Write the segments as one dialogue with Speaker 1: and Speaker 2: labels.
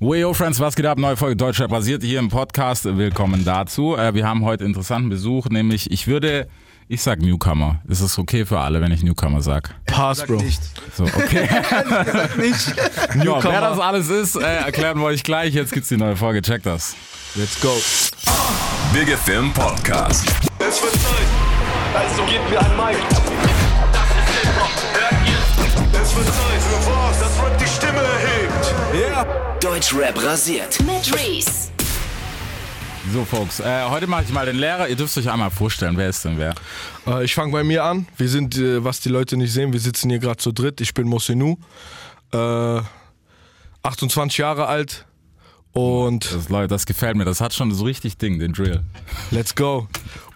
Speaker 1: Weyo Friends, was geht ab? Neue Folge Deutschrap basiert hier im Podcast. Willkommen dazu. Äh, wir haben heute interessanten Besuch, nämlich ich würde, ich sag Newcomer. Ist es okay für alle, wenn ich Newcomer sag?
Speaker 2: Pass, Bro.
Speaker 3: Nicht.
Speaker 1: So, okay.
Speaker 3: nicht.
Speaker 1: ja, wer das alles ist, äh, erklären wir euch gleich. Jetzt gibt's die neue Folge. Check das.
Speaker 2: Let's go.
Speaker 4: Big FM Podcast.
Speaker 5: Es wird Zeit, also gebt mir ein Mic. Es wird Zeit für was, das Rap die Stimme erhebt.
Speaker 4: Deutschrap rasiert.
Speaker 6: mit Reese.
Speaker 1: So, Folks, äh, heute mache ich mal den Lehrer. Ihr dürft euch einmal vorstellen, wer ist denn wer?
Speaker 2: Äh, ich fange bei mir an. Wir sind, äh, was die Leute nicht sehen, wir sitzen hier gerade zu dritt. Ich bin Mosenu, äh, 28 Jahre alt und
Speaker 1: Das, Leute, das gefällt mir. Das hat schon so richtig Ding, den Drill.
Speaker 2: let's go.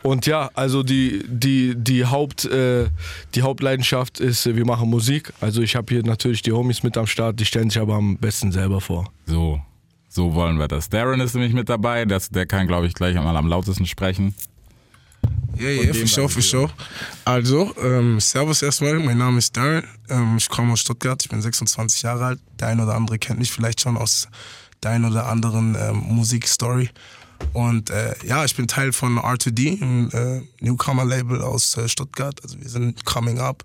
Speaker 2: Und ja, also die, die, die, Haupt, äh, die Hauptleidenschaft ist, äh, wir machen Musik. Also ich habe hier natürlich die Homies mit am Start, die stellen sich aber am besten selber vor.
Speaker 1: So, so wollen wir das. Darren ist nämlich mit dabei. Das, der kann, glaube ich, gleich einmal am lautesten sprechen.
Speaker 7: Ja, ja, für sure, für sure. Also, ähm, Servus erstmal, mein Name ist Darren, ähm, ich komme aus Stuttgart, ich bin 26 Jahre alt. Der ein oder andere kennt mich vielleicht schon aus der ein oder anderen ähm, Musikstory. Und äh, ja, ich bin Teil von R2D, ein äh, Newcomer-Label aus äh, Stuttgart. Also wir sind coming up,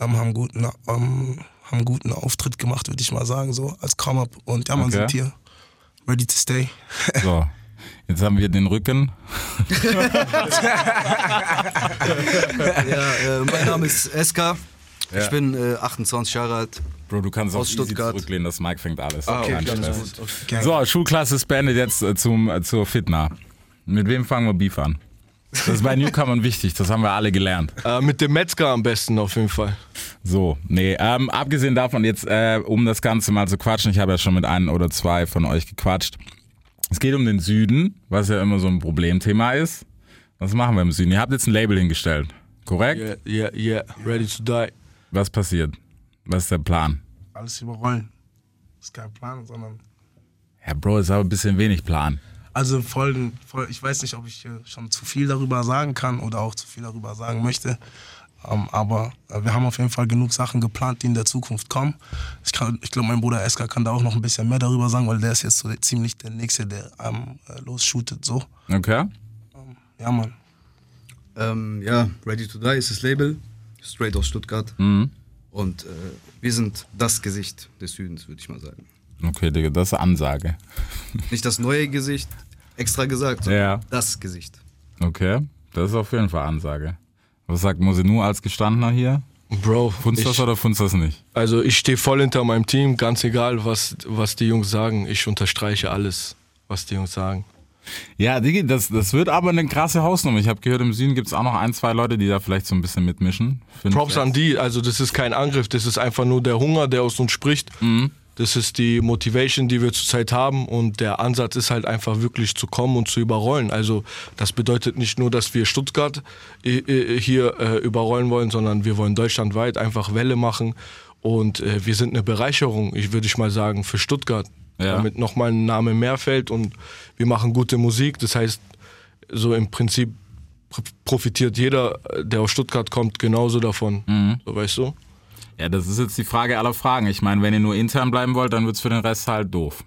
Speaker 7: ähm, haben guten, ähm, haben guten Auftritt gemacht, würde ich mal sagen, so als Come-Up. Und ja, man
Speaker 1: Okay.
Speaker 7: sind hier, ready to stay.
Speaker 1: So, jetzt haben wir den Rücken.
Speaker 3: Ja, äh, mein Name ist Eska.
Speaker 1: Ja.
Speaker 3: Ich bin äh, 28 Jahre alt.
Speaker 1: Bro, du kannst auch
Speaker 3: Aus Stuttgart.
Speaker 1: zurücklehnen, das Mike fängt alles.
Speaker 2: Ah, okay.
Speaker 7: Gang.
Speaker 1: So, Schulklasse ist beendet jetzt äh, zum, äh, zur Fitna. Mit wem fangen wir Beef an? Das ist bei Newcomern wichtig, das haben wir alle gelernt.
Speaker 2: Äh, mit dem Metzger am besten auf jeden Fall.
Speaker 1: So, nee, ähm, abgesehen davon jetzt, äh, um das Ganze mal zu quatschen, ich habe ja schon mit einem oder zwei von euch gequatscht. Es geht um den Süden, was ja immer so ein Problemthema ist. Was machen wir im Süden? Ihr habt jetzt ein Label hingestellt, korrekt?
Speaker 2: Yeah, yeah, yeah, ready to die.
Speaker 1: Was passiert? Was ist der Plan?
Speaker 7: Alles überrollen. ist kein Plan, sondern
Speaker 1: Ja, Bro, ist aber ein bisschen wenig Plan.
Speaker 7: Also Folgen, Fol- ich weiß nicht, ob ich schon zu viel darüber sagen kann oder auch zu viel darüber sagen möchte. Ähm, aber äh, wir haben auf jeden Fall genug Sachen geplant, die in der Zukunft kommen. Ich, kann- ich glaube, mein Bruder Eska kann da auch noch ein bisschen mehr darüber sagen, weil der ist jetzt so ziemlich der Nächste, der ähm, äh, losshootet. So.
Speaker 1: Okay?
Speaker 7: Ja, Mann.
Speaker 3: Ähm, ja, Ready to Die ist das Label. Straight aus Stuttgart.
Speaker 1: Mhm.
Speaker 3: Und äh, wir sind das Gesicht des Südens, würde ich mal sagen.
Speaker 1: Okay, Digga, das ist eine Ansage.
Speaker 3: Nicht das neue Gesicht, extra gesagt, sondern
Speaker 1: Ja.
Speaker 3: das Gesicht.
Speaker 1: Okay, das ist auf jeden Fall Ansage. Was sagt Mosenu als Gestandener hier?
Speaker 2: Bro,
Speaker 1: Funzt
Speaker 2: ich,
Speaker 1: das oder funzt das nicht?
Speaker 2: also ich stehe voll hinter meinem Team, ganz egal, was, was die Jungs sagen. Ich unterstreiche alles, was die Jungs sagen.
Speaker 1: Ja, Digi, das, das wird aber eine krasse Hausnummer. Ich habe gehört, im Süden gibt es auch noch ein, zwei Leute, die da vielleicht so ein bisschen mitmischen. Fünf,
Speaker 2: Props
Speaker 1: sechs.
Speaker 2: an die, also das ist kein Angriff, das ist einfach nur der Hunger, der aus uns spricht. Das ist die Motivation, die wir zurzeit haben und der Ansatz ist halt einfach wirklich zu kommen und zu überrollen. Also das bedeutet nicht nur, dass wir Stuttgart äh, äh, hier äh, überrollen wollen, sondern wir wollen deutschlandweit einfach Welle machen und wir sind eine Bereicherung, ich würde ich mal sagen, für Stuttgart.
Speaker 1: Ja.
Speaker 2: Damit nochmal ein Name mehr fällt und wir machen gute Musik. Das heißt, so im Prinzip pr- profitiert jeder, der aus Stuttgart kommt, genauso davon. So, weißt du?
Speaker 1: Ja, das ist jetzt die Frage aller Fragen. Ich meine, wenn ihr nur intern bleiben wollt, dann wird's für den Rest halt doof.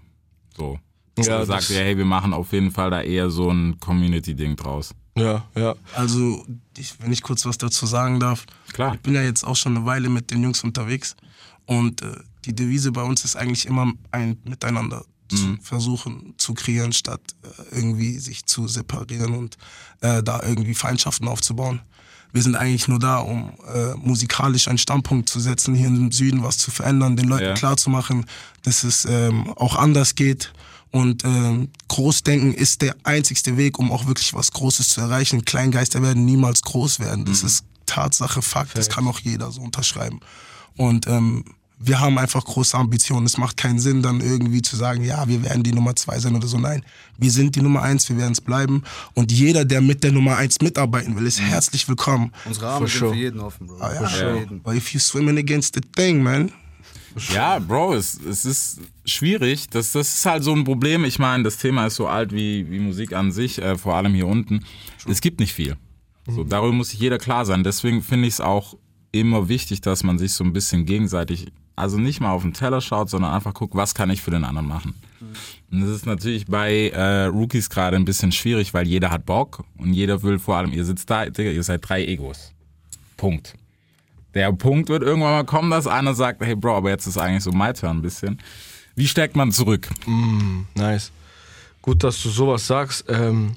Speaker 1: So.
Speaker 2: Ja,
Speaker 1: Ja, sagt ihr, hey, wir machen auf jeden Fall da eher so ein Community-Ding draus.
Speaker 2: Ja, ja.
Speaker 7: Also, ich, wenn ich kurz was dazu sagen darf.
Speaker 1: Klar.
Speaker 7: Ich bin ja jetzt auch schon eine Weile mit den Jungs unterwegs. Und äh, die Devise bei uns ist eigentlich immer ein Miteinander zu versuchen zu kreieren, statt äh, irgendwie sich zu separieren und äh, da irgendwie Feindschaften aufzubauen. Wir sind eigentlich nur da, um äh, musikalisch einen Standpunkt zu setzen, hier im Süden was zu verändern, den Leuten
Speaker 1: Ja.
Speaker 7: klarzumachen, dass es ähm, auch anders geht. Und ähm, Großdenken ist der einzigste Weg, um auch wirklich was Großes zu erreichen. Kleingeister werden niemals groß werden. Das ist Tatsache, Fakt. Das kann auch jeder so unterschreiben. Und ähm, wir haben einfach große Ambitionen. Es macht keinen Sinn, dann irgendwie zu sagen, ja, wir werden die Nummer zwei sein oder so. Nein, wir sind die Nummer eins, wir werden es bleiben. Und jeder, der mit der Nummer eins mitarbeiten will, ist herzlich willkommen.
Speaker 3: Unsere Arme
Speaker 2: For
Speaker 3: sind
Speaker 2: sure.
Speaker 3: für jeden offen, Bro.
Speaker 7: Ah, ja.
Speaker 3: Für jeden.
Speaker 7: But if you swimming against the thing, man,
Speaker 1: Ja, Bro, es, es ist schwierig. Das, das ist halt so ein Problem. Ich meine, das Thema ist so alt wie, wie Musik an sich, äh, vor allem hier unten. Es gibt nicht viel. So, darüber muss sich jeder klar sein. Deswegen finde ich es auch immer wichtig, dass man sich so ein bisschen gegenseitig, also nicht mal auf den Teller schaut, sondern einfach guckt, was kann ich für den anderen machen. Und das ist natürlich bei äh, Rookies gerade ein bisschen schwierig, weil jeder hat Bock und jeder will vor allem, ihr sitzt da, Digga, ihr seid drei Egos. Punkt. Der Punkt wird irgendwann mal kommen, dass einer sagt, hey Bro, aber jetzt ist eigentlich so my turn ein bisschen. Wie steckt man zurück?
Speaker 2: Nice. Gut, dass du sowas sagst. Ähm,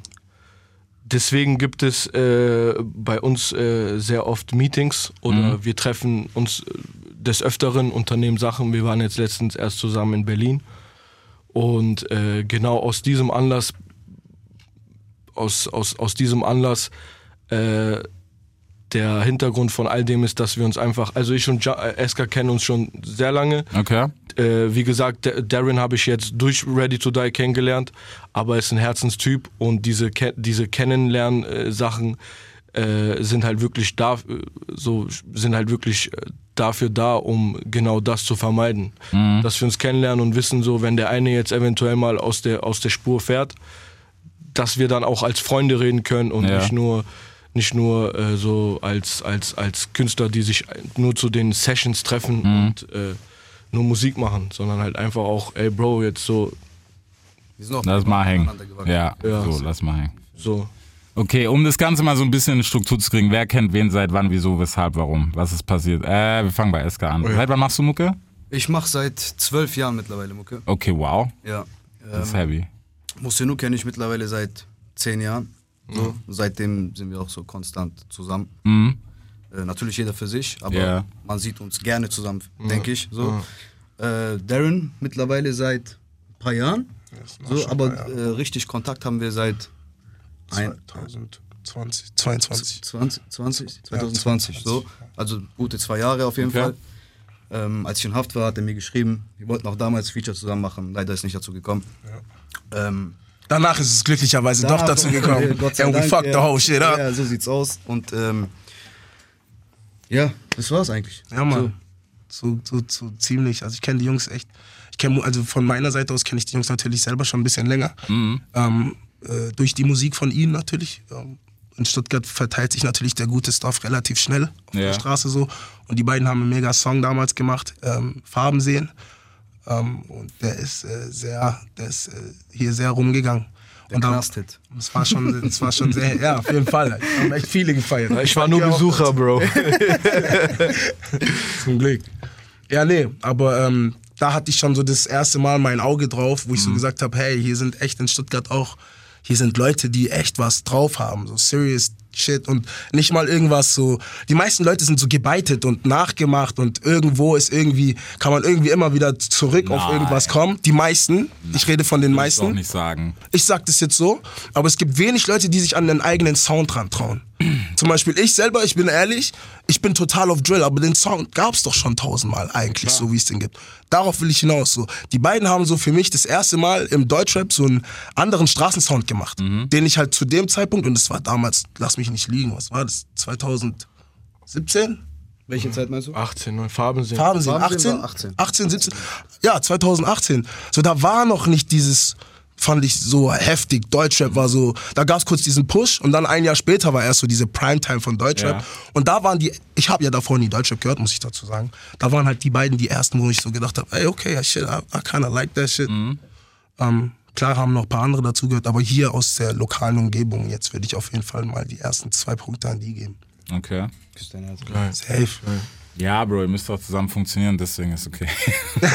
Speaker 2: deswegen gibt es äh, bei uns äh, sehr oft Meetings oder wir treffen uns äh, des Öfteren, unternehmen Sachen. Wir waren jetzt letztens erst zusammen in Berlin. Und äh, genau aus diesem Anlass, aus, aus, aus diesem Anlass, äh, der Hintergrund von all dem ist, dass wir uns einfach, also ich und ja äh, Eska kennen uns schon sehr lange.
Speaker 1: Okay.
Speaker 2: Äh, wie gesagt, Da- Darren habe ich jetzt durch Ready to Die kennengelernt, aber er ist ein Herzenstyp und diese, diese Kennenlernen-Sachen äh, sind halt wirklich da, äh, so sind halt wirklich äh, dafür da, um genau das zu vermeiden. Dass wir uns kennenlernen und wissen, so wenn der eine jetzt eventuell mal aus der, aus der Spur fährt, dass wir dann auch als Freunde reden können und
Speaker 1: Ja.
Speaker 2: nicht nur nicht nur äh, so als, als, als Künstler, die sich nur zu den Sessions treffen und äh, nur Musik machen, sondern halt einfach auch, ey Bro, jetzt so,
Speaker 3: Wir sind auch
Speaker 1: Lass mal hängen. Ja,
Speaker 2: Ja.
Speaker 1: so, lass mal hängen.
Speaker 2: so.
Speaker 1: Okay, um das Ganze mal so ein bisschen in Struktur zu kriegen, wer kennt wen seit wann, wieso, weshalb, warum? Was ist passiert? Äh, wir fangen bei SK an. Seit wann machst du Mucke?
Speaker 3: Ich mache seit zwölf Jahren mittlerweile Mucke.
Speaker 1: Okay, wow.
Speaker 3: Ja.
Speaker 1: Das ist
Speaker 3: Ähm,
Speaker 1: heavy.
Speaker 3: Musinu kenne ich mittlerweile seit zehn Jahren. So. Seitdem sind wir auch so konstant zusammen.
Speaker 1: Mhm.
Speaker 3: Äh, natürlich jeder für sich, aber
Speaker 1: Ja.
Speaker 3: man sieht uns gerne zusammen, denke ich. So. Äh, Darren mittlerweile seit ein paar Jahren. So, aber äh, richtig Kontakt haben wir seit
Speaker 7: 2020, 22.
Speaker 3: 20, 20, 2020. So. Also gute zwei Jahre auf jeden
Speaker 1: Okay.
Speaker 3: Fall. Ähm, als ich in Haft war, hat er mir geschrieben, wir wollten auch damals Feature zusammen machen. Leider ist nicht dazu gekommen. Ähm,
Speaker 7: Danach ist es glücklicherweise doch dazu gekommen.
Speaker 3: Gott sei
Speaker 7: And we
Speaker 3: Dank,
Speaker 7: fucked
Speaker 3: ja.
Speaker 7: the whole shit up.
Speaker 3: Ja, so sieht's aus. Und ähm, ja, das war's eigentlich.
Speaker 7: Ja, Mann. So, so, so ziemlich. Also ich kenne die Jungs echt. Ich kenne, also von meiner Seite aus kenne ich die Jungs natürlich selber schon ein bisschen länger. Ähm, äh, durch die Musik von ihnen natürlich. Ähm, in Stuttgart verteilt sich natürlich der gute Stuff relativ schnell auf
Speaker 1: Ja.
Speaker 7: der Straße so. Und die beiden haben einen mega Song damals gemacht, ähm, Farben sehen. Ähm, und der ist äh, sehr, der ist äh, hier sehr rumgegangen.
Speaker 3: Der
Speaker 7: und
Speaker 3: Knasthit.
Speaker 7: Das war schon, das war schon sehr, ja, auf jeden Fall. Wir haben echt viele gefeiert.
Speaker 2: Ich war nur
Speaker 7: auch
Speaker 2: Besucher, Bro.
Speaker 7: Zum Glück. Ja, nee, aber ähm, da hatte ich schon so das erste Mal mein Auge drauf, wo ich so gesagt habe, hey, hier sind echt in Stuttgart auch, hier sind Leute, die echt was drauf haben, so serious shit und nicht mal irgendwas so. Die meisten Leute sind so gebeitet und nachgemacht und irgendwo ist irgendwie, kann man irgendwie immer wieder zurück auf
Speaker 1: Nein.
Speaker 7: irgendwas kommen. Die meisten, ich rede von den
Speaker 1: ich
Speaker 7: meisten.
Speaker 1: doch nicht sagen.
Speaker 7: Ich sag das jetzt so, aber es gibt wenig Leute, die sich an den eigenen Sound dran trauen. Zum Beispiel ich selber, ich bin ehrlich, ich bin total auf Drill, aber den Sound gab's doch schon tausendmal eigentlich, so wie es den gibt. Darauf will ich hinaus. So. Die beiden haben so für mich das erste Mal im Deutschrap so einen anderen Straßensound gemacht, den ich halt zu dem Zeitpunkt, und das war damals, lass mich nicht liegen, was war das, 2017?
Speaker 3: Welche Zeit meinst du?
Speaker 2: 18, neue Farben sehen.
Speaker 7: Farben sehen 18,
Speaker 3: war 18.
Speaker 7: 18, 17, ja, 2018. So, da war noch nicht dieses, fand ich so heftig, Deutschrap war so, da gab's kurz diesen Push und dann ein Jahr später war erst so diese Primetime von Deutschrap.
Speaker 1: Ja.
Speaker 7: Und da waren die, ich habe ja davor nie Deutschrap gehört, muss ich dazu sagen. Da waren halt die beiden die ersten, wo ich so gedacht habe, ey, okay, shit, I, I kinda like that shit. Ähm, klar haben noch ein paar andere dazu gehört, aber hier aus der lokalen Umgebung, jetzt würde ich auf jeden Fall mal die ersten zwei Punkte an die geben.
Speaker 1: Okay.
Speaker 7: Safe.
Speaker 1: Ja, Bro, ihr müsst doch zusammen funktionieren, deswegen ist okay.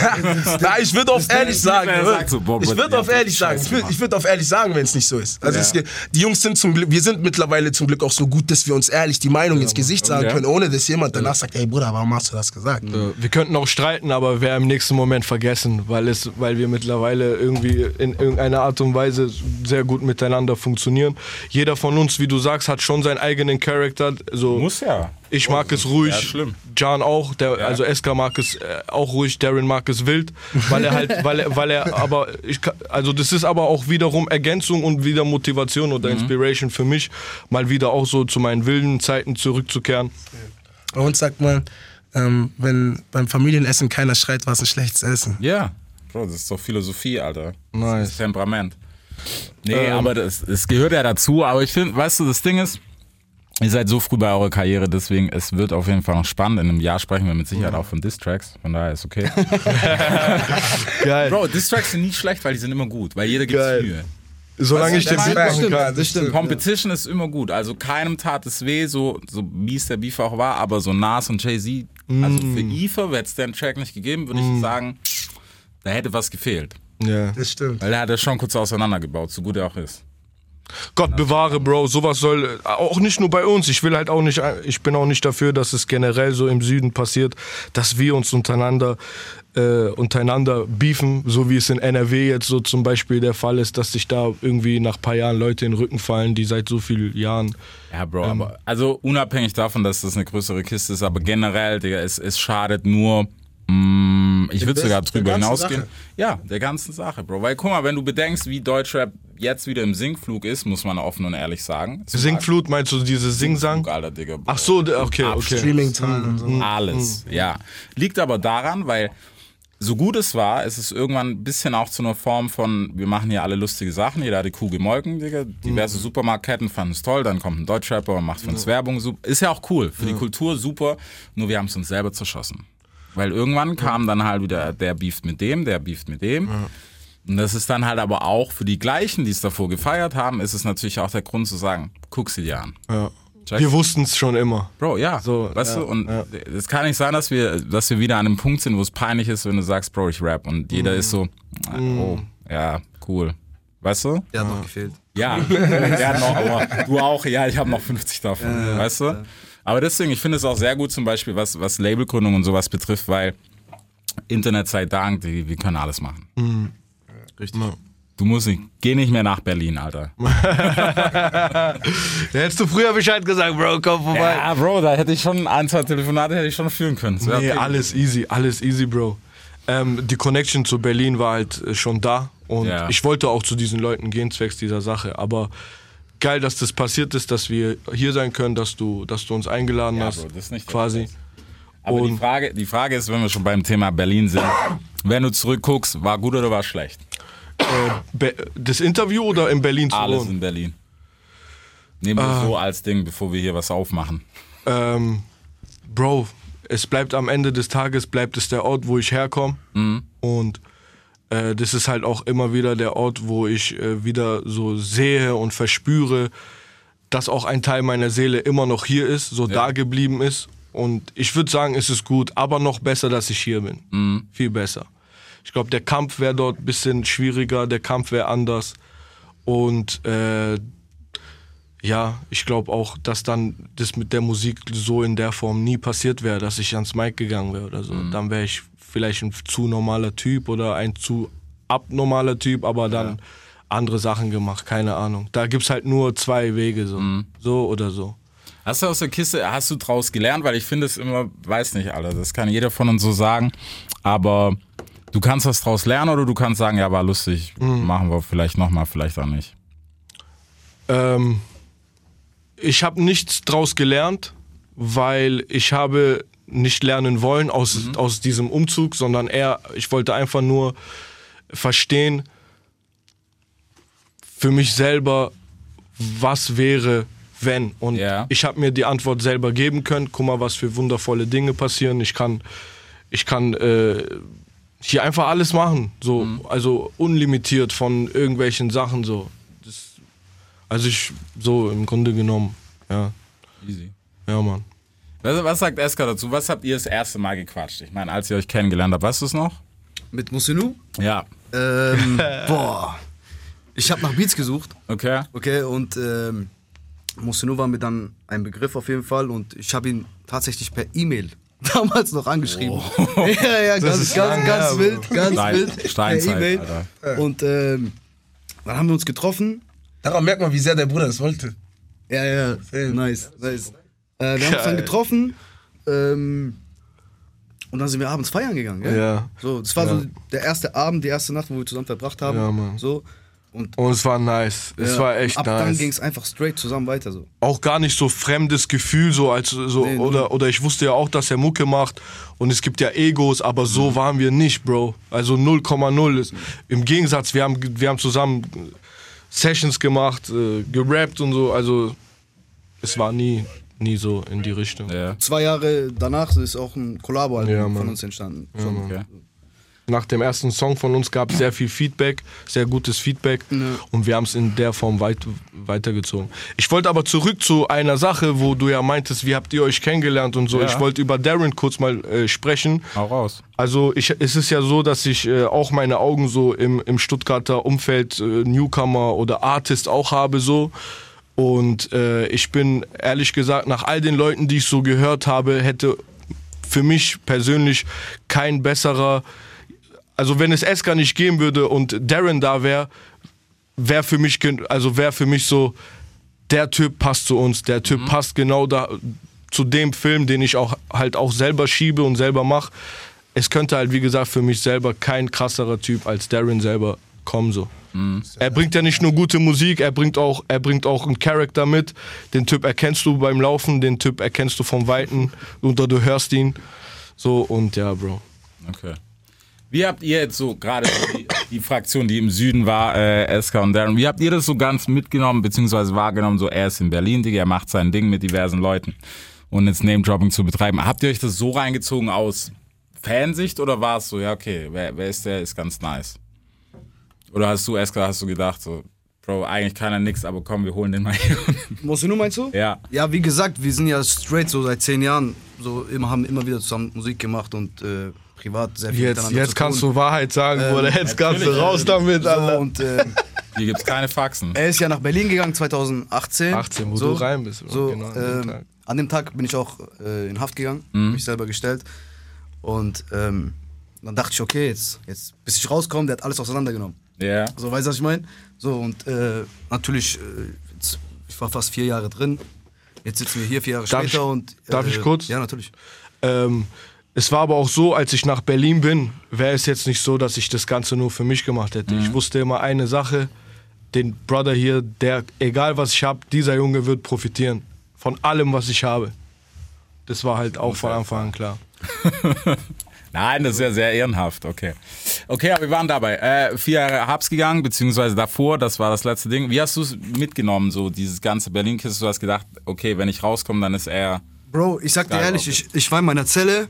Speaker 7: Na, ich würde auf ehrlich sagen. ich würde auf ehrlich sagen. Ich würde auf ehrlich sagen, wenn es nicht so ist. Also
Speaker 1: Ja.
Speaker 7: es, die Jungs sind zum Glück, wir sind mittlerweile zum Glück auch so gut, dass wir uns ehrlich die Meinung ins Gesicht sagen
Speaker 1: Okay.
Speaker 7: können, ohne dass jemand danach sagt, ey Bruder, warum hast du das gesagt?
Speaker 2: Wir könnten auch streiten, aber wäre im nächsten Moment vergessen, weil, es, weil wir mittlerweile irgendwie in irgendeiner Art und Weise sehr gut miteinander funktionieren. Jeder von uns, wie du sagst, hat schon seinen eigenen Charakter. So,
Speaker 1: Muss ja.
Speaker 2: Ich mag es ruhig,
Speaker 1: Ja, schlimm.
Speaker 2: Jan auch, der, also Eska mag es äh, auch ruhig, Darren mag es wild, weil er halt, weil er, weil er, aber ich, kann- also das ist aber auch wiederum Ergänzung und wieder Motivation oder
Speaker 1: Mhm.
Speaker 2: Inspiration für mich, mal wieder auch so zu meinen wilden Zeiten zurückzukehren.
Speaker 7: Bei uns sagt man, ähm, wenn beim Familienessen keiner schreit, war es ein schlechtes Essen.
Speaker 1: Ja. Bro, das ist doch Philosophie, Alter. Das
Speaker 2: Nice.
Speaker 1: ist Temperament. Nee, aber das, das gehört ja dazu. Aber ich finde, weißt du, das Ding ist, Ihr seid so früh bei eurer Karriere, deswegen es wird auf jeden Fall noch spannend. In einem Jahr sprechen wir mit Sicherheit auch von Distracks, von daher ist okay.
Speaker 2: Geil.
Speaker 1: Bro, Distracks sind nie schlecht, weil die sind immer gut, weil jeder gibt
Speaker 2: Geil.
Speaker 1: sich Mühe.
Speaker 2: Solange ich den Beat
Speaker 1: stimmt,
Speaker 2: machen kann.
Speaker 3: das stimmt.
Speaker 1: Competition ist immer gut. Also keinem tat es weh, so, so mies der Beef auch war, aber so Nas und Jay-Z, also für
Speaker 2: Mm.
Speaker 1: Ether hätte es den Track nicht gegeben, würde ich sagen, da hätte was gefehlt.
Speaker 2: Ja.
Speaker 7: Das stimmt.
Speaker 1: Weil er hat das schon kurz auseinandergebaut, so gut er auch ist.
Speaker 2: Gott bewahre, Bro, sowas soll auch nicht nur bei uns. Ich will halt auch nicht, ich bin auch nicht dafür, dass es generell so im Süden passiert, dass wir uns untereinander äh, untereinander beefen, so wie es in NRW jetzt so zum Beispiel der Fall ist, dass sich da irgendwie nach ein paar Jahren Leute in den Rücken fallen, die seit so vielen Jahren.
Speaker 1: Ja, Bro, aber also unabhängig davon, dass das eine größere Kiste ist, aber generell, Digga, es, es schadet nur. Mm, ich würde sogar drüber hinausgehen.
Speaker 7: Sache.
Speaker 1: Ja, der ganzen Sache, Bro. Weil guck mal, wenn du bedenkst, wie Deutschrap jetzt wieder im Sinkflug ist, muss man offen und ehrlich sagen. Es
Speaker 2: Singflut, meinst du diese Singsang?
Speaker 1: Sinkflug, Alter, Digga.
Speaker 2: Ach so, okay, okay.
Speaker 7: Streaming-Zahlen und so.
Speaker 1: Alles, ja. Liegt aber daran, weil so gut es war, ist es irgendwann ein bisschen auch zu einer Form von, wir machen hier alle lustige Sachen, jeder hat die Kuh gemolken, Digga. Diverse Supermarktketten fanden es toll, dann kommt ein Deutschrapper und macht für uns Werbung. Super. Ist ja auch cool, für die Kultur super, nur wir haben es uns selber zerschossen. Weil irgendwann kam dann halt wieder, der beeft mit dem, der beeft mit dem. Und das ist dann halt aber auch für die gleichen, die es davor gefeiert haben, ist es natürlich auch der Grund zu sagen, guck sie dir an.
Speaker 2: Ja.
Speaker 1: Check.
Speaker 2: Wir wussten es schon immer.
Speaker 1: Bro, ja.
Speaker 2: So,
Speaker 1: weißt
Speaker 2: ja,
Speaker 1: du, und es kann nicht sein, dass wir, dass wir wieder an einem Punkt sind, wo es peinlich ist, wenn du sagst, Bro, ich rap. Und jeder ist so, ah, oh, ja, cool. Weißt du?
Speaker 3: Der hat noch gefehlt.
Speaker 1: Ja, ja noch, aber du auch, ja, ich habe noch 50 davon, weißt du? Aber deswegen, ich finde es auch sehr gut zum Beispiel, was, was Labelgründung und sowas betrifft, weil Internet sei Dank, die, wir können alles machen.
Speaker 3: Richtig.
Speaker 1: Du musst nicht, geh nicht mehr nach Berlin, Alter.
Speaker 2: Hättest du früher Bescheid gesagt, Bro, komm vorbei.
Speaker 1: Ja, Bro, da hätte ich schon ein, zwei Telefonate hätte ich schon führen können.
Speaker 2: Nee,
Speaker 1: okay.
Speaker 2: alles easy, alles easy, Bro. Ähm, die Connection zu Berlin war halt äh, schon da und
Speaker 1: Ja.
Speaker 2: ich wollte auch zu diesen Leuten gehen, zwecks dieser Sache. Aber geil, dass das passiert ist, dass wir hier sein können, dass du, dass du uns eingeladen
Speaker 1: Ja,
Speaker 2: hast.
Speaker 1: Bro, das ist nicht
Speaker 2: quasi.
Speaker 1: Aber die Frage, die Frage ist, wenn wir schon beim Thema Berlin sind, wenn du zurückguckst, war gut oder war schlecht?
Speaker 2: Äh, das Interview oder in Berlin zu
Speaker 1: Alles
Speaker 2: wohnen?
Speaker 1: in Berlin. Nehmen wir so als Ding, bevor wir hier was aufmachen.
Speaker 2: Ähm, Bro, es bleibt am Ende des Tages, bleibt es der Ort, wo ich herkomme. Und äh, das ist halt auch immer wieder der Ort, wo ich äh, wieder so sehe und verspüre, dass auch ein Teil meiner Seele immer noch hier ist, so da geblieben ist. Und ich würde sagen, es ist gut, aber noch besser, dass ich hier bin. Viel besser. Ich glaube, der Kampf wäre dort ein bisschen schwieriger, der Kampf wäre anders. Und äh, ja, ich glaube auch, dass dann das mit der Musik so in der Form nie passiert wäre, dass ich ans Mic gegangen wäre oder so. Dann wäre ich vielleicht ein zu normaler Typ oder ein zu abnormaler Typ, aber dann andere Sachen gemacht, keine Ahnung. Da gibt's halt nur zwei Wege, so, so oder so.
Speaker 1: Hast du aus der Kiste, hast du draus gelernt? Weil ich finde es immer, weiß nicht, Alter, das kann jeder von uns so sagen, aber du kannst was draus lernen oder du kannst sagen, ja, war lustig, machen wir vielleicht nochmal, vielleicht auch nicht.
Speaker 2: Ähm, ich habe nichts draus gelernt, weil ich habe nicht lernen wollen aus, aus diesem Umzug, sondern eher, ich wollte einfach nur verstehen für mich selber, was wäre, wenn. Und
Speaker 1: Ja.
Speaker 2: ich habe mir die Antwort selber geben können. Guck mal, was für wundervolle Dinge passieren. Ich kann, ich kann äh, hier einfach alles machen. So, also unlimitiert von irgendwelchen Sachen. So. Das, also ich, so im Grunde genommen, ja.
Speaker 1: Easy.
Speaker 2: Ja, Mann.
Speaker 1: Was, was sagt Eska dazu? Was habt ihr das erste Mal gequatscht? Ich meine, als ihr euch kennengelernt habt, weißt du es noch?
Speaker 3: Mit Moussinou?
Speaker 1: Ja.
Speaker 3: Ähm, boah. Ich habe nach Beats gesucht.
Speaker 1: Okay.
Speaker 3: Okay, und ähm, Moussinou war mir dann ein Begriff auf jeden Fall und ich habe ihn tatsächlich per E-Mail damals noch angeschrieben. ja, ja, ganz,
Speaker 2: ist
Speaker 3: ganz, ganz
Speaker 2: her,
Speaker 3: wild, ganz
Speaker 1: Stein-
Speaker 3: wild.
Speaker 1: Steinzeit,
Speaker 3: per E-Mail.
Speaker 1: Alter.
Speaker 3: Und ähm, dann haben wir uns getroffen.
Speaker 7: Daran merkt man, wie sehr der Bruder es wollte.
Speaker 3: Ja, ja, nice, nice. Äh, wir haben uns dann getroffen ähm, und dann sind wir abends feiern gegangen. Gell?
Speaker 2: Ja.
Speaker 3: So, das war so der erste Abend, die erste Nacht, wo wir zusammen verbracht haben.
Speaker 2: Ja, Mann.
Speaker 3: So. Und
Speaker 2: Und es war nice. Es
Speaker 3: ja,
Speaker 2: war echt
Speaker 3: ab dann
Speaker 2: nice.
Speaker 3: ging es einfach straight zusammen weiter. So.
Speaker 2: auch gar nicht so fremdes Gefühl, so als so
Speaker 3: Nee,
Speaker 2: oder oder ich wusste ja auch, dass er Mucke macht und es gibt ja Egos, aber
Speaker 3: Mhm.
Speaker 2: so waren wir nicht, Bro. Also 0,0 ist im Gegensatz, wir haben wir haben zusammen Sessions gemacht, äh, gerappt und so, also es war nie, nie so in die Richtung.
Speaker 1: Ja.
Speaker 3: Zwei Jahre danach ist auch ein Kollabo-Album
Speaker 2: Ja,
Speaker 3: von uns entstanden.
Speaker 1: Okay.
Speaker 2: Nach dem ersten Song von uns gab es sehr viel Feedback, sehr gutes Feedback und wir haben es in der Form weit, weitergezogen. Ich wollte aber zurück zu einer Sache, wo du ja meintest, wie habt ihr euch kennengelernt und so.
Speaker 1: Ja.
Speaker 2: Ich wollte über Darren kurz mal äh, sprechen.
Speaker 1: Hau raus.
Speaker 2: Also ich, es ist ja so, dass ich äh, auch meine Augen so im, im Stuttgarter Umfeld äh, Newcomer oder Artist auch habe so. Und äh, ich bin ehrlich gesagt, nach all den Leuten, die ich so gehört habe, hätte für mich persönlich kein besserer, also wenn es Eska nicht geben würde und Darren da wäre, wäre für mich, also wäre für mich so, der Typ passt zu uns, der Typ passt genau da zu dem Film, den ich auch halt auch selber schiebe und selber mache. Es könnte halt wie gesagt für mich selber kein krasserer Typ als Darren selber kommen so. Er bringt ja nicht nur gute Musik, er bringt auch er bringt auch einen Charakter mit. Den Typ erkennst du beim Laufen, den Typ erkennst du vom Weiten oder du hörst ihn. So und ja, Bro.
Speaker 1: Okay. Wie habt ihr jetzt so gerade die, die Fraktion, die im Süden war, äh, Eska und Darren, wie habt ihr das so ganz mitgenommen, beziehungsweise wahrgenommen, so er ist in Berlin, Digga, er macht sein Ding mit diversen Leuten und jetzt Name-Dropping zu betreiben. Habt ihr euch das so reingezogen aus Fansicht oder war es so, ja okay, wer, wer ist der, ist ganz nice? Oder hast du, Eska, hast du gedacht so, Bro, eigentlich kann er nix, aber komm, wir holen den mal hier.
Speaker 3: Mosinu meinst du?
Speaker 1: ja.
Speaker 3: Ja, wie gesagt, wir sind ja straight so seit zehn Jahren, so immer, haben immer wieder zusammen Musik gemacht und äh, privat sehr viel
Speaker 2: Jetzt,
Speaker 3: miteinander
Speaker 2: jetzt
Speaker 3: zu
Speaker 2: kannst du Wahrheit sagen, Bruder. Jetzt kannst du raus damit,
Speaker 3: so,
Speaker 2: Alter.
Speaker 3: und äh,
Speaker 1: Hier gibt's keine Faxen.
Speaker 3: er ist ja nach Berlin gegangen 2018.
Speaker 2: 18, wo
Speaker 3: so,
Speaker 2: du rein bist.
Speaker 3: So,
Speaker 2: genau, an dem
Speaker 3: ähm,
Speaker 2: Tag.
Speaker 3: an dem Tag bin ich auch äh, in Haft gegangen,
Speaker 1: Mhm.
Speaker 3: mich selber gestellt. Und ähm, dann dachte ich, okay, jetzt, jetzt bis ich rauskomme, der hat alles auseinandergenommen.
Speaker 1: Ja.
Speaker 3: So, weißt du, was ich meine? So, und äh, natürlich, äh, jetzt, ich war fast vier Jahre drin. Jetzt sitzen wir hier vier Jahre
Speaker 2: Darf
Speaker 3: später
Speaker 2: ich-
Speaker 3: und. äh,
Speaker 2: darf ich kurz?
Speaker 3: Ja, natürlich.
Speaker 2: Ähm, es war aber auch so, als ich nach Berlin bin, wäre es jetzt nicht so, dass ich das Ganze nur für mich gemacht hätte. Ich wusste immer eine Sache, den Brother hier, der, egal was ich habe, dieser Junge wird profitieren. Von allem, was ich habe. Das war halt auch von Anfang an klar.
Speaker 1: Nein, das ist ja sehr ehrenhaft, okay. Okay, aber wir waren dabei. Äh, vier Jahre Habs gegangen, beziehungsweise davor, das war das letzte Ding. Wie hast du es mitgenommen, so dieses ganze Berlin-Kiss? Du hast gedacht, okay, wenn ich rauskomme, dann ist er.
Speaker 3: Bro, ich sag dir ehrlich, ich, ich war in meiner Zelle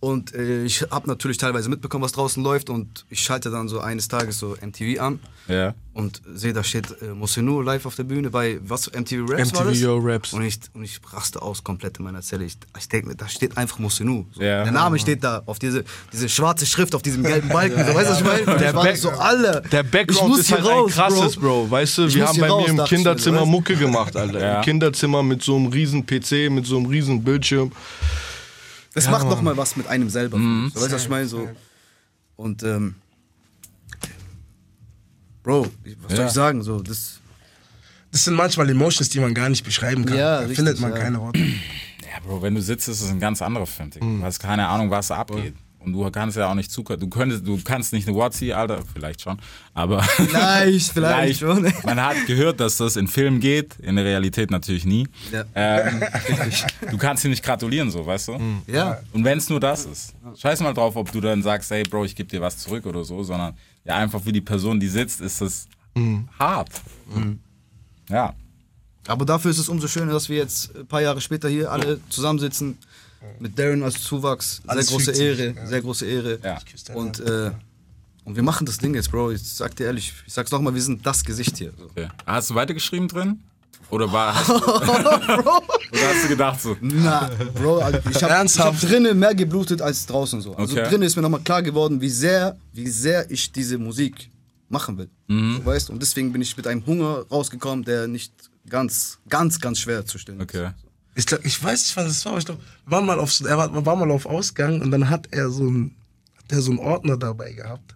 Speaker 3: und äh, ich habe natürlich teilweise mitbekommen, was draußen läuft und ich schalte dann so eines Tages so MTV an
Speaker 1: Ja.
Speaker 3: und sehe, da steht äh, Mosenu live auf der Bühne bei was MTV Raps war
Speaker 2: MTV
Speaker 3: das?
Speaker 2: Yo Raps.
Speaker 3: Und ich, und ich raste aus komplett in meiner Zelle. Ich, ich denke, mir, da steht einfach Mosenu. So.
Speaker 1: Ja.
Speaker 3: Der Name steht da auf diese, diese schwarze Schrift auf diesem gelben Balken. So, weißt du, was ich meine? Und
Speaker 2: Der
Speaker 3: ich war
Speaker 2: Back-
Speaker 3: so alle.
Speaker 2: Der
Speaker 3: ich
Speaker 2: Background
Speaker 3: muss
Speaker 2: ist
Speaker 3: hier
Speaker 2: halt
Speaker 3: raus,
Speaker 2: ein krasses, Bro. Weißt du,
Speaker 3: Ich
Speaker 2: wir haben bei
Speaker 3: raus,
Speaker 2: mir im Kinderzimmer? Mucke gemacht, Alter.
Speaker 1: Ja.
Speaker 2: Im Kinderzimmer mit so einem riesen PC, mit so einem riesen Bildschirm.
Speaker 3: Das
Speaker 2: Ja,
Speaker 3: macht
Speaker 2: Mann.
Speaker 3: noch mal was mit einem selber.
Speaker 1: Mhm.
Speaker 3: So, weißt du, was ich meine? So. Und, ähm, Bro, was soll
Speaker 1: Ja.
Speaker 3: ich sagen? So, das,
Speaker 7: Das sind manchmal Emotions, die man gar nicht beschreiben kann.
Speaker 3: Ja,
Speaker 7: da
Speaker 3: richtig,
Speaker 7: findet man
Speaker 3: ja.
Speaker 7: keine Worte.
Speaker 1: Ja, Bro, wenn du sitzt, ist es ein ganz anderer Film.
Speaker 2: Mhm.
Speaker 1: Du hast keine Ahnung, was da abgeht. Und du kannst ja auch nicht zuhören. Du könntest, du kannst nicht eine Watsi, Alter, vielleicht schon, aber
Speaker 3: vielleicht, vielleicht schon.
Speaker 1: Man hat gehört, dass das in Filmen geht, in der Realität natürlich nie.
Speaker 3: Ja.
Speaker 1: Ähm, du kannst ihm nicht gratulieren, so, weißt du?
Speaker 3: Ja.
Speaker 1: Und wenn es nur das ist. Scheiß mal drauf, ob du dann sagst, hey Bro, ich gebe dir was zurück oder so, sondern ja, einfach wie die Person, die sitzt, ist das hart. Ja.
Speaker 3: Aber dafür ist es umso schöner, dass wir jetzt ein paar Jahre später hier alle zusammensitzen. Mit Darren als Zuwachs. Sehr
Speaker 7: Alles
Speaker 3: große
Speaker 7: fügt sich,
Speaker 3: Ehre.
Speaker 7: ja.
Speaker 3: Sehr große Ehre.
Speaker 1: Ja.
Speaker 3: Und, äh, und wir machen das Ding jetzt, Bro. Ich sag dir ehrlich, ich sag's nochmal, wir sind das Gesicht hier. So.
Speaker 1: Okay. Hast du weitergeschrieben drin? Oder war, hast, du, oder hast du gedacht so?
Speaker 3: Na, Bro, also ich habe hab
Speaker 7: Ernsthaft?
Speaker 3: drinnen mehr geblutet als draußen so. Also
Speaker 1: Okay.
Speaker 3: drinnen ist mir nochmal klar geworden, wie sehr, wie sehr ich diese Musik machen will.
Speaker 1: Mhm.
Speaker 3: So, weißt? Und deswegen bin ich mit einem Hunger rausgekommen, der nicht ganz, ganz, ganz schwer zu stillen ist.
Speaker 1: Okay.
Speaker 7: Ich, glaub, ich weiß nicht, was es war. aber Ich glaub, wir waren mal auf, er war, war mal auf Ausgang und dann hat er so einen, hat er so einen Ordner dabei gehabt.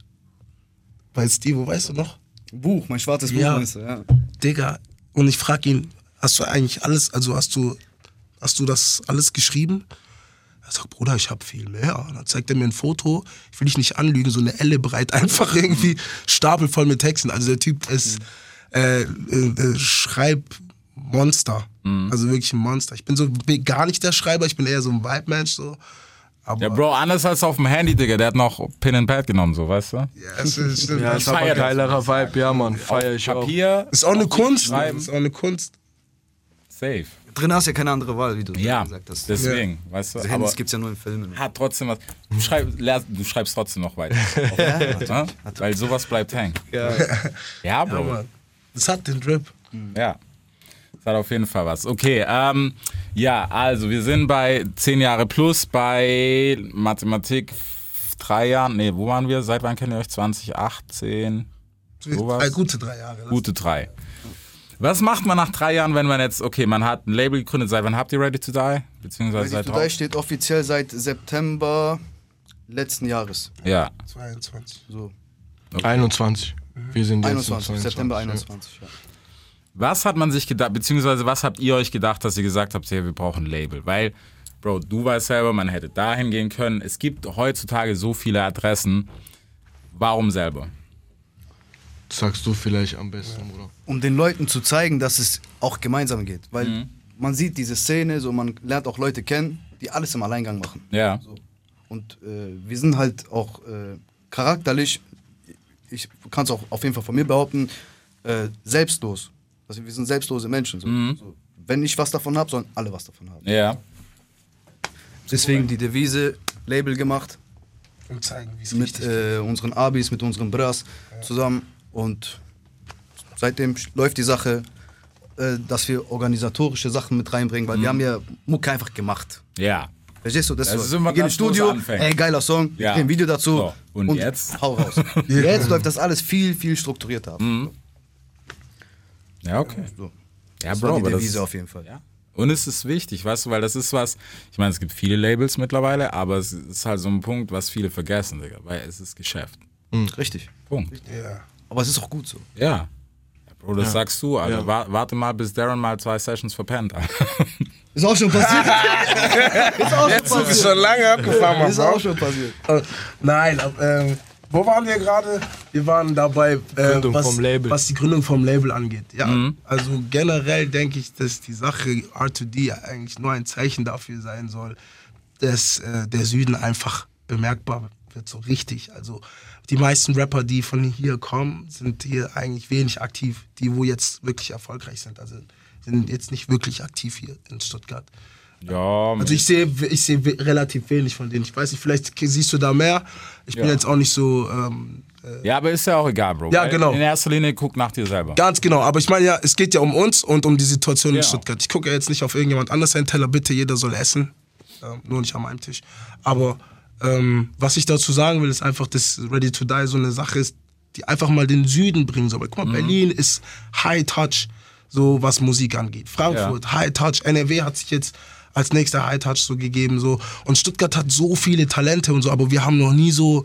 Speaker 7: Bei Steve, weißt du noch?
Speaker 3: Buch, mein schwarzes Buch,
Speaker 7: Ja.
Speaker 3: meinst du, ja.
Speaker 7: Digga. Und ich frag ihn, hast du eigentlich alles, also hast du, hast du das alles geschrieben? Er sagt, Bruder, ich habe viel mehr. Und dann zeigt er mir ein Foto, ich will dich nicht anlügen, so eine Elle breit, einfach irgendwie stapelvoll mit Texten. Also der Typ ist äh, äh, äh, Schreibmonster. Also wirklich ein Monster. Ich bin so bin gar nicht der Schreiber, ich bin eher so ein Vibe-Mensch. So. Aber
Speaker 1: Ja, Bro, anders als auf dem Handy, Digga. Der hat noch Pin and Pad genommen, so, weißt du?
Speaker 7: Ja, es ist, stimmt.
Speaker 2: Ja,
Speaker 7: das
Speaker 2: ist aber ein
Speaker 1: das.
Speaker 2: geilerer Vibe, ja, Mann. Feier ich auch.
Speaker 1: Papier.
Speaker 7: ist auch eine Kunst.
Speaker 1: Schreiben.
Speaker 7: Ist auch eine Kunst.
Speaker 1: Safe.
Speaker 3: Drin hast du ja keine andere Wahl, wie du
Speaker 1: Ja,
Speaker 3: gesagt hast.
Speaker 1: deswegen, weißt du. Aber
Speaker 3: Handys gibt es ja nur in Filmen.
Speaker 1: hat trotzdem was. Du, schreib, du schreibst trotzdem noch weiter. ja, Weil sowas bleibt hängen. Ja,
Speaker 7: Ja,
Speaker 1: Bro.
Speaker 7: Mann. Das hat den Drip.
Speaker 1: Ja. Das hat auf jeden Fall was. Okay, ähm, ja, also wir sind bei 10 Jahre plus, bei Mathematik f- drei Jahren. Nee, wo waren wir? Seit wann kennt ihr euch? 2018? Sowas?
Speaker 7: Drei, gute drei Jahre.
Speaker 1: Gute drei. Was macht man nach drei Jahren, wenn man jetzt, okay, man hat ein Label gegründet, seit wann habt ihr Ready to Die? Beziehungsweise
Speaker 3: Ready
Speaker 1: seit
Speaker 3: to Die steht offiziell seit September letzten Jahres.
Speaker 1: Ja.
Speaker 7: 22.
Speaker 3: So,
Speaker 2: 21. Wir sind jetzt
Speaker 3: 21,
Speaker 2: in 22,
Speaker 3: September
Speaker 2: ja.
Speaker 3: 21. Ja.
Speaker 1: Was hat man sich gedacht, beziehungsweise was habt ihr euch gedacht, dass ihr gesagt habt, hey, wir brauchen ein Label? Weil, Bro, du weißt selber, man hätte dahin gehen können. Es gibt heutzutage so viele Adressen. Warum selber?
Speaker 2: Das sagst du vielleicht am besten, Bruder.
Speaker 3: um den Leuten zu zeigen, dass es auch gemeinsam geht. Weil man sieht diese Szene, so man lernt auch Leute kennen, die alles im Alleingang machen.
Speaker 1: Ja.
Speaker 3: So. Und äh, wir sind halt auch äh, charakterlich, ich kann es auch auf jeden Fall von mir behaupten, äh, selbstlos. Also wir sind selbstlose Menschen. So. So. Wenn ich was davon habe, sollen alle was davon haben.
Speaker 1: Ja.
Speaker 3: Deswegen die Devise, Label gemacht,
Speaker 7: Um zeigen, wie es
Speaker 3: mit äh, unseren Abis, mit unseren Bras zusammen. Und seitdem läuft die Sache, äh, dass wir organisatorische Sachen mit reinbringen, weil wir haben ja Mucke einfach gemacht.
Speaker 1: Ja.
Speaker 3: Verstehst du? Das
Speaker 1: Also
Speaker 3: so.
Speaker 1: sind wir
Speaker 3: gehen ins Studio, ey, geiler Song,
Speaker 1: Ja.
Speaker 3: ein Video dazu.
Speaker 1: So, und jetzt?
Speaker 3: Hau raus. jetzt läuft das alles viel, viel strukturierter ab.
Speaker 1: Ja, okay.
Speaker 3: So.
Speaker 1: Ja,
Speaker 3: Das
Speaker 1: Bro,
Speaker 3: war die
Speaker 1: aber das
Speaker 3: Devise
Speaker 1: ist,
Speaker 3: auf jeden Fall.
Speaker 1: ja. Und es ist wichtig, weißt du, weil das ist was, ich meine, es gibt viele Labels mittlerweile, aber es ist halt so ein Punkt, was viele vergessen, Digga, weil es ist Geschäft.
Speaker 3: Richtig.
Speaker 1: Punkt.
Speaker 7: Ja.
Speaker 3: Aber es ist auch gut so.
Speaker 1: Ja. ja Bro, das sagst du, Alter.
Speaker 2: Ja.
Speaker 1: Wa- Warte mal, bis Darren mal zwei Sessions verpennt. Alter.
Speaker 3: Ist auch schon passiert. ist auch schon
Speaker 7: Zug ist schon lange abgefahren, Mann.
Speaker 3: Ist auch schon passiert.
Speaker 7: Äh, Nein, aber, ähm, wo waren wir gerade? Wir waren dabei, äh, was, was die Gründung vom Label angeht. Ja, also generell denke ich, dass die Sache R2D eigentlich nur ein Zeichen dafür sein soll, dass äh, der Süden einfach bemerkbar wird, so richtig. Also die meisten Rapper, die von hier kommen, sind hier eigentlich wenig aktiv. Die, wo jetzt wirklich erfolgreich sind, also sind jetzt nicht wirklich aktiv hier in Stuttgart.
Speaker 1: Ja,
Speaker 7: Also ich sehe ich sehe we- relativ wenig von denen. Ich weiß nicht, vielleicht siehst du da mehr. Ich bin
Speaker 1: Ja.
Speaker 7: jetzt auch nicht so ähm,
Speaker 1: ja, aber ist ja auch egal, Bro.
Speaker 7: Ja, genau.
Speaker 1: In erster Linie guck nach dir selber.
Speaker 7: ganz genau. Aber ich meine ja, es geht ja um uns und um die Situation
Speaker 1: Ja.
Speaker 7: in Stuttgart. Ich gucke ja jetzt nicht auf irgendjemand anders einen Teller. Bitte, jeder soll essen, ähm, nur nicht an meinem Tisch. Aber ähm, was ich dazu sagen will, ist einfach, dass Ready to Die so eine Sache ist, die einfach mal den Süden bringen soll. Weil guck mal,
Speaker 1: Mhm.
Speaker 7: Berlin ist High Touch, so was Musik angeht. Frankfurt, High Touch, NRW hat sich jetzt als nächster High Touch so gegeben. So. Und Stuttgart hat so viele Talente und so, aber wir haben noch nie so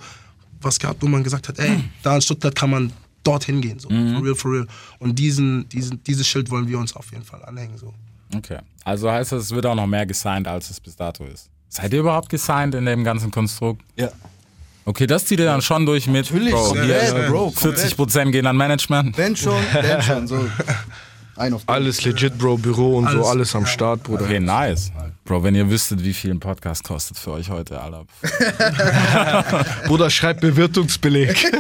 Speaker 7: was gehabt, wo man gesagt hat, ey, da in Stuttgart kann man dorthin gehen. So. For real, for real. Und diesen, diesen, dieses Schild wollen wir uns auf jeden Fall anhängen. So.
Speaker 1: Okay. Also heißt das, es wird auch noch mehr gesigned, als es bis dato ist. Seid ihr überhaupt gesigned in dem ganzen Konstrukt?
Speaker 3: Ja.
Speaker 1: Okay, das zieht ihr dann schon durch mit.
Speaker 3: Natürlich,
Speaker 1: Bro,
Speaker 3: komplett,
Speaker 1: hier,
Speaker 3: Bro,
Speaker 1: 40 Prozent gehen an Management.
Speaker 3: Wenn schon, wenn schon. So. Ein auf den.
Speaker 2: Alles legit, Bro, Büro und so,
Speaker 7: Alles.
Speaker 2: alles am Start, Bruder.
Speaker 1: Okay, nice. Bro, wenn ihr wüsstet, wie viel ein Podcast kostet für euch heute, Alter.
Speaker 2: Bruder, schreib Bewirtungsbeleg.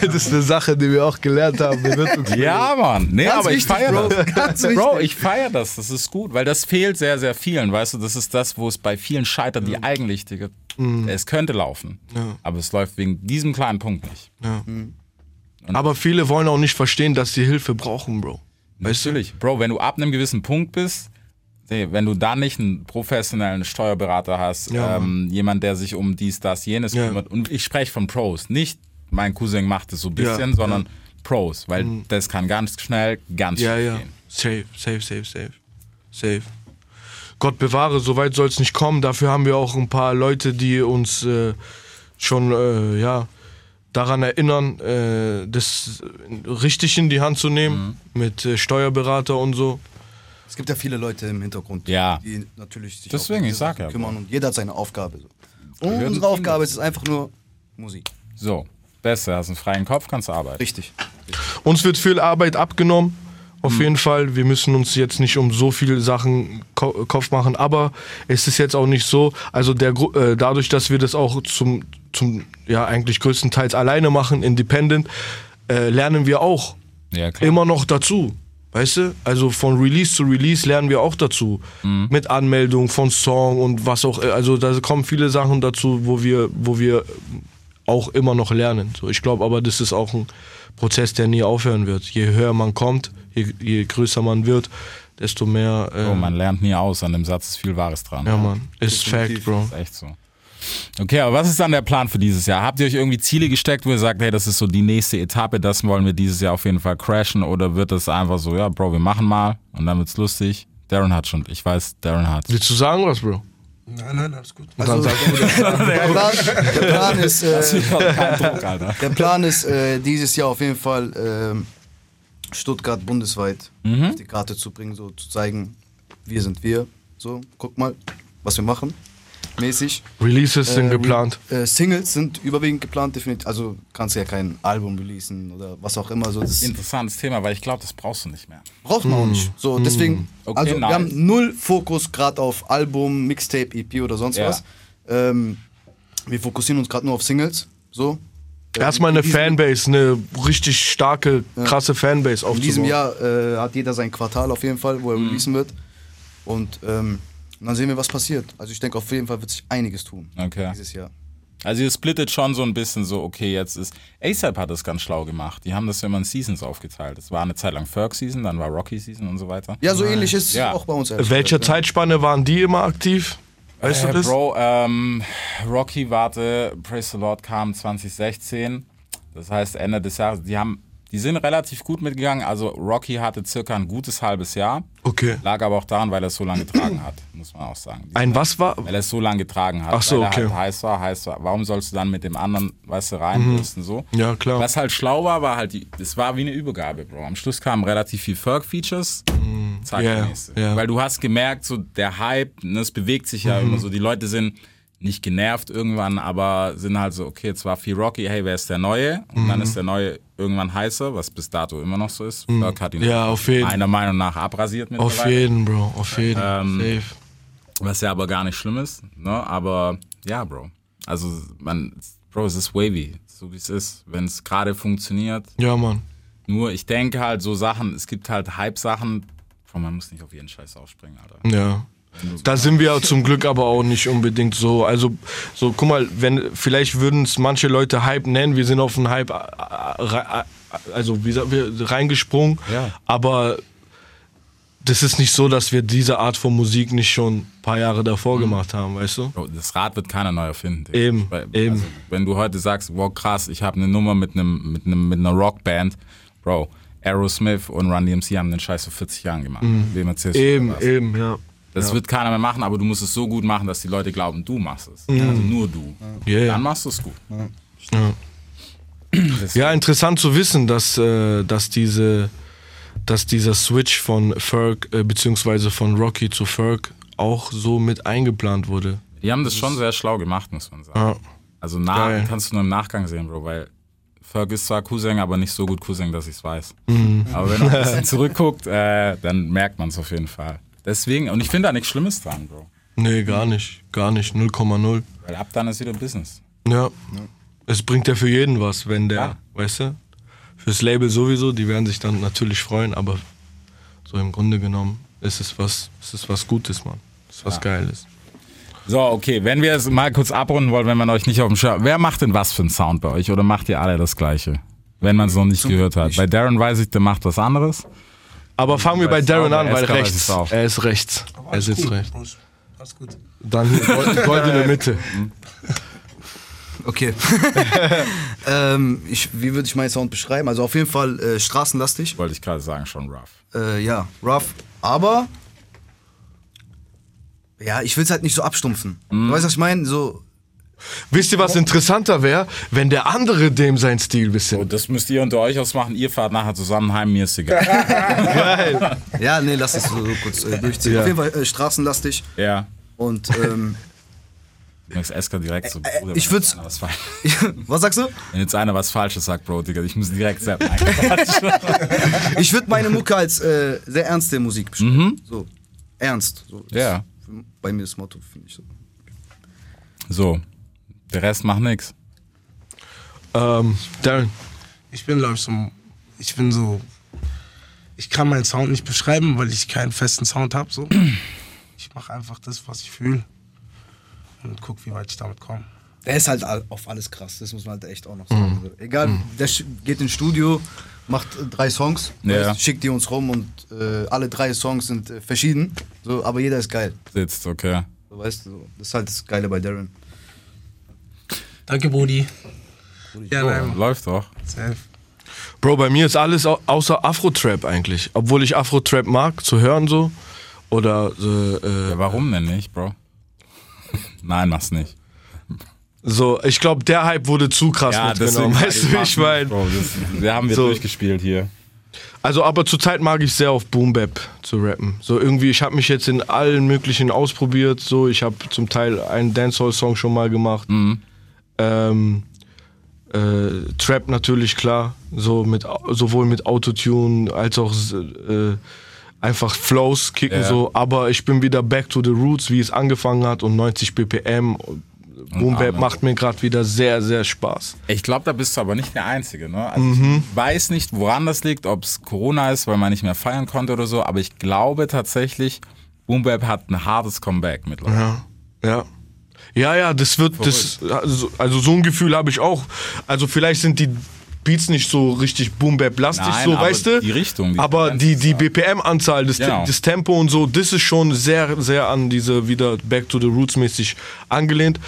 Speaker 2: das ist eine Sache, die wir auch gelernt haben. Bewirtungsbeleg.
Speaker 1: Ja, Mann. Nee,
Speaker 3: Ganz
Speaker 1: aber ich
Speaker 3: wichtig,
Speaker 1: feiere
Speaker 3: Bro.
Speaker 1: das.
Speaker 3: Ganz
Speaker 1: Bro,
Speaker 3: wichtig.
Speaker 1: ich feiere das. Das ist gut, weil das fehlt sehr, sehr vielen. Weißt du, das ist das, wo es bei vielen scheitert, die eigentlich, Digga, es könnte laufen. Aber es läuft wegen diesem kleinen Punkt nicht.
Speaker 2: Aber viele wollen auch nicht verstehen, dass sie Hilfe brauchen, Bro. Weißt du?
Speaker 1: Natürlich. Bro, wenn du ab einem gewissen Punkt bist, wenn du dann nicht einen professionellen Steuerberater hast,
Speaker 2: Ja,
Speaker 1: ähm, jemand, der sich um dies, das, jenes
Speaker 2: Ja.
Speaker 1: kümmert, und ich spreche von Pros, nicht mein Cousin macht es so ein
Speaker 2: Ja,
Speaker 1: bisschen, sondern Pros, weil das kann ganz schnell ganz
Speaker 2: Ja,
Speaker 1: schnell
Speaker 2: ja.
Speaker 1: gehen.
Speaker 2: Safe, safe, safe, safe. Safe. Gott bewahre, so weit soll es nicht kommen. Dafür haben wir auch ein paar Leute, die uns äh, schon äh, ja, daran erinnern, äh, das richtig in die Hand zu nehmen, mit äh, Steuerberater und so.
Speaker 3: Es gibt ja viele Leute im Hintergrund,
Speaker 1: Ja.
Speaker 3: die natürlich sich
Speaker 1: Deswegen,
Speaker 3: auch
Speaker 1: ich sag ja,
Speaker 3: kümmern und jeder hat seine Aufgabe. So. Und unsere Aufgabe ist es einfach nur Musik.
Speaker 1: So, besser, hast einen freien Kopf, kannst du arbeiten.
Speaker 3: Richtig.
Speaker 2: Uns wird viel Arbeit abgenommen, auf jeden Fall. Wir müssen uns jetzt nicht um so viele Sachen Ko Kopf machen, aber es ist jetzt auch nicht so, also der, Gru- äh, dadurch, dass wir das auch zum, zum ja eigentlich größtenteils alleine machen, independent, äh, lernen wir auch
Speaker 1: Ja, klar.
Speaker 2: immer noch dazu. Weißt du? Also von Release zu Release lernen wir auch dazu. Mit Anmeldung von Song und was auch. Also da kommen viele Sachen dazu, wo wir, wo wir auch immer noch lernen. So, ich glaube aber, das ist auch ein Prozess, der nie aufhören wird. Je höher man kommt, je, je größer man wird, desto mehr. Äh,
Speaker 1: Oh, man lernt nie aus, an dem Satz ist viel Wahres dran.
Speaker 2: ja, Mann. Ist Fact, Bro.
Speaker 1: Ist echt so. Okay, aber was ist dann der Plan für dieses Jahr? Habt ihr euch irgendwie Ziele gesteckt, wo ihr sagt, hey, das ist so die nächste Etappe, das wollen wir dieses Jahr auf jeden Fall crashen? Oder wird das einfach so, ja, Bro, wir machen mal und dann wird's lustig? Darren hat schon, ich weiß, Darren hat.
Speaker 2: Willst du sagen was, Bro?
Speaker 7: Nein, nein, alles gut.
Speaker 3: Also, der, Plan, der Plan ist, äh,
Speaker 1: Druck, Alter.
Speaker 3: der Plan ist äh, dieses Jahr auf jeden Fall ähm, Stuttgart bundesweit
Speaker 1: Mhm.
Speaker 3: auf die Karte zu bringen, so zu zeigen, wir sind wir. So, guck mal, was wir machen. Mäßig.
Speaker 2: Releases sind
Speaker 3: Äh,
Speaker 2: geplant.
Speaker 3: Äh, Singles sind überwiegend geplant, definitiv. Also kannst du ja kein Album releasen oder was auch immer. So, das
Speaker 1: Interessantes Thema, weil ich glaube, das brauchst du nicht mehr.
Speaker 3: braucht man auch nicht. So, deswegen,
Speaker 1: Okay,
Speaker 3: also
Speaker 1: nice.
Speaker 3: wir haben null Fokus gerade auf Album, Mixtape, EP oder sonst
Speaker 1: Ja.
Speaker 3: was. Ähm, wir fokussieren uns gerade nur auf Singles. So.
Speaker 2: Erstmal eine Fanbase, eine richtig starke, krasse Fanbase
Speaker 3: In diesem
Speaker 2: aufzubauen.
Speaker 3: Jahr äh, hat jeder sein Quartal auf jeden Fall, wo er releasen wird. Und ähm, dann sehen wir, was passiert. Also ich denke, auf jeden Fall wird sich einiges tun
Speaker 1: Okay.
Speaker 3: dieses Jahr.
Speaker 1: Also ihr splittet schon so ein bisschen so, okay, jetzt ist. ASAP hat das ganz schlau gemacht. Die haben das immer in Seasons aufgeteilt. Es war eine Zeit lang Ferg Season, dann war Rocky Season und so weiter.
Speaker 3: Ja, so ähnlich ist es
Speaker 1: Ja.
Speaker 3: auch bei uns.
Speaker 2: Welcher
Speaker 3: gesagt, ja.
Speaker 2: Zeitspanne waren die immer aktiv? Weißt
Speaker 1: äh,
Speaker 2: du das?
Speaker 1: Bro, ähm, Rocky, warte, Praise the Lord kam 2016. Das heißt Ende des Jahres. Die haben, die sind relativ gut mitgegangen. Also Rocky hatte circa ein gutes halbes Jahr.
Speaker 2: Okay.
Speaker 1: Lag aber auch daran, weil er es so lange getragen hat, muss man auch sagen. Die
Speaker 2: Ein was war?
Speaker 1: Weil er es so lange getragen hat.
Speaker 2: Ach so,
Speaker 1: weil er
Speaker 2: okay.
Speaker 1: halt heiß war, heiß war. Warum sollst du dann mit dem anderen, weißt du, reinbürsten so?
Speaker 2: Ja, klar.
Speaker 1: Was halt schlau war, war halt, die, es war wie eine Übergabe, Bro. Am Schluss kamen relativ viel Ferg-Features. Zack,
Speaker 2: Ja,
Speaker 1: der nächste.
Speaker 2: ja.
Speaker 1: Weil du hast gemerkt, so der Hype, ne, es bewegt sich ja immer so. Die Leute sind nicht genervt irgendwann, aber sind halt so, okay, jetzt war viel Rocky, hey, wer ist der Neue? Und dann ist der Neue irgendwann heißer, was bis dato immer noch so ist. Ferg hat ihn
Speaker 2: Ja, auf jeden.
Speaker 1: meiner Meinung nach abrasiert
Speaker 2: Auf
Speaker 1: mittlerweile.
Speaker 2: jeden, Bro. Auf jeden.
Speaker 1: Ähm,
Speaker 2: Safe.
Speaker 1: Was ja aber gar nicht schlimm ist, ne? Aber ja, Bro. Also man, Bro, es ist wavy, so wie es ist. Wenn es gerade funktioniert.
Speaker 2: Ja, Mann.
Speaker 1: Nur ich denke halt so Sachen, es gibt halt Hype-Sachen, man muss nicht auf jeden Scheiß aufspringen, Alter.
Speaker 2: Ja. Da sind wir zum Glück aber auch nicht unbedingt so. Also, so, guck mal, wenn, vielleicht würden es manche Leute Hype nennen, wir sind auf den Hype, äh, äh, also, wie sagen wir, reingesprungen.
Speaker 1: Ja.
Speaker 2: Aber das ist nicht so, dass wir diese Art von Musik nicht schon ein paar Jahre davor gemacht haben, weißt du?
Speaker 1: Bro, das Rad wird keiner neu erfinden. Digga.
Speaker 2: Eben,
Speaker 1: Weil,
Speaker 2: eben.
Speaker 1: Also, wenn du heute sagst, wow, krass, ich habe eine Nummer mit einem mit einem mit einer Rockband, Bro, Aerosmith und Run DMC haben den Scheiß vor 40 Jahren gemacht. Wem erzählst du
Speaker 2: Mhm. Eben, eben, ja.
Speaker 1: Das wird keiner mehr machen, aber du musst es so gut machen, dass die Leute glauben, du machst es. Also nur du.
Speaker 2: Yeah.
Speaker 1: Dann machst du es gut.
Speaker 2: Ja, interessant zu wissen, dass, äh, dass, diese, dass dieser Switch von Ferg, äh, beziehungsweise von Rocky zu Ferg auch so mit eingeplant wurde.
Speaker 1: Die haben das schon sehr schlau gemacht, muss man sagen.
Speaker 2: Ja.
Speaker 1: Also nach, kannst du nur im Nachgang sehen, Bro, weil Ferg ist zwar Cousin, aber nicht so gut Cousin, dass ich es weiß.
Speaker 2: Mhm.
Speaker 1: Aber wenn man ein bisschen zurückguckt, äh, dann merkt man es auf jeden Fall. Deswegen, und ich finde da nichts Schlimmes dran, Bro.
Speaker 2: Nee, gar nicht. Gar nicht. 0,0.
Speaker 1: Weil ab dann ist wieder Business.
Speaker 2: Ja. Es bringt ja für jeden was, wenn der,
Speaker 1: Ja.
Speaker 2: weißt du? Fürs Label sowieso, die werden sich dann natürlich freuen, aber so im Grunde genommen ist es was, ist es was Gutes, Mann. Ist was Geiles.
Speaker 1: So, okay, wenn wir es mal kurz abrunden wollen, wenn man euch nicht auf dem Schirm. Wer macht denn was für einen Sound bei euch? Oder macht ihr alle das Gleiche? Wenn man es noch nicht gehört hat.
Speaker 3: nicht.
Speaker 1: Bei Darren weiß ich, der macht was anderes.
Speaker 2: Aber fangen wir bei Darren an, weil rechts. Er ist rechts. Er sitzt rechts.
Speaker 7: Alles gut.
Speaker 2: Dann goldene Mitte.
Speaker 3: Okay. ähm, ich, wie würde ich meinen Sound beschreiben? Also auf jeden Fall äh, straßenlastig.
Speaker 1: Wollte ich gerade sagen, schon rough.
Speaker 3: Äh, ja, rough. Aber ja, ich will es halt nicht so abstumpfen.
Speaker 1: Mhm.
Speaker 3: Du weißt, was ich meine? So,
Speaker 2: Wisst ihr, was interessanter wäre, wenn der andere dem sein Stil bisschen.
Speaker 1: Und das müsst ihr unter euch ausmachen. Ihr fahrt nachher zusammen heim, mir ist egal.
Speaker 3: ja, nee, lass es so, so kurz äh, durchziehen.
Speaker 2: Ja.
Speaker 3: Auf jeden Fall äh, straßenlastig.
Speaker 1: ja.
Speaker 3: Und ähm,
Speaker 1: Du merkst Eska direkt so,
Speaker 3: Äh,
Speaker 1: Bruder,
Speaker 3: ich würd's-
Speaker 1: jetzt einer was
Speaker 3: was sagst du?
Speaker 1: Wenn jetzt einer was Falsches sagt, Bro, Digga, ich muss direkt Quatsch.
Speaker 3: Ich würde meine Mucke als äh, sehr ernste Musik beschreiben. So, ernst. So,
Speaker 1: Ja.
Speaker 3: ist Bei mir das Motto, finde ich so.
Speaker 1: so, der Rest macht nix.
Speaker 2: Ähm, Darren.
Speaker 7: Ich bin, glaube ich, so. Ich bin so. ich kann meinen Sound nicht beschreiben, weil ich keinen festen Sound habe. So. Ich mache einfach das, was ich fühle und guck, wie weit ich damit komme.
Speaker 3: Der ist halt auf alles krass, das muss man halt echt auch noch sagen. Also, Egal, der sch- geht ins Studio, macht äh, drei Songs,
Speaker 1: Ja.
Speaker 3: schickt die uns rum und äh, alle drei Songs sind äh, verschieden, so, aber jeder ist geil.
Speaker 1: Sitzt, okay.
Speaker 3: So, weißt du, so. das ist halt das Geile bei Darren.
Speaker 7: Danke, Brudi. Ja,
Speaker 1: Oh,
Speaker 7: nein,
Speaker 1: läuft doch.
Speaker 7: safe.
Speaker 2: Bro, bei mir ist alles au außer Afro-Trap eigentlich. Obwohl ich Afro-Trap mag, zu hören so. Oder äh,
Speaker 1: Ja, warum denn nicht, Bro? Nein, mach's nicht.
Speaker 2: so, ich glaube, der Hype wurde zu krass mitgenommen. Weißt du, wie ich meine?
Speaker 1: Bro, das, wir haben wir
Speaker 2: So.
Speaker 1: durchgespielt hier.
Speaker 2: Also, aber zurzeit mag ich sehr auf Boom Bap zu rappen. So irgendwie, ich habe mich jetzt in allen möglichen ausprobiert. So, ich habe zum Teil einen Dancehall-Song schon mal gemacht. Ähm, äh, Trap natürlich klar, so mit sowohl mit Autotune als auch äh, einfach Flows kicken
Speaker 1: Ja.
Speaker 2: so. Aber ich bin wieder back to the roots, wie es angefangen hat und 90 BPM. Boom Bap
Speaker 1: Amen.
Speaker 2: macht mir gerade wieder sehr, sehr Spaß.
Speaker 1: Ich glaube, da bist du aber nicht der Einzige. Ne? Also
Speaker 2: Mhm.
Speaker 1: Ich weiß nicht, woran das liegt, ob es Corona ist, weil man nicht mehr feiern konnte oder so, aber ich glaube tatsächlich, Boom Bap hat ein hartes Comeback mittlerweile.
Speaker 2: Ja, ja. Ja, ja, das wird, das, also, also so ein Gefühl habe ich auch. Also vielleicht sind die Beats nicht so richtig boom bap lastig
Speaker 1: Nein,
Speaker 2: so, weißt du?
Speaker 1: die Richtung, die
Speaker 2: aber die, die
Speaker 1: da.
Speaker 2: BPM-Anzahl, das,
Speaker 1: Genau.
Speaker 2: das Tempo und so, das ist schon sehr, sehr an diese wieder Back to the Roots mäßig angelehnt.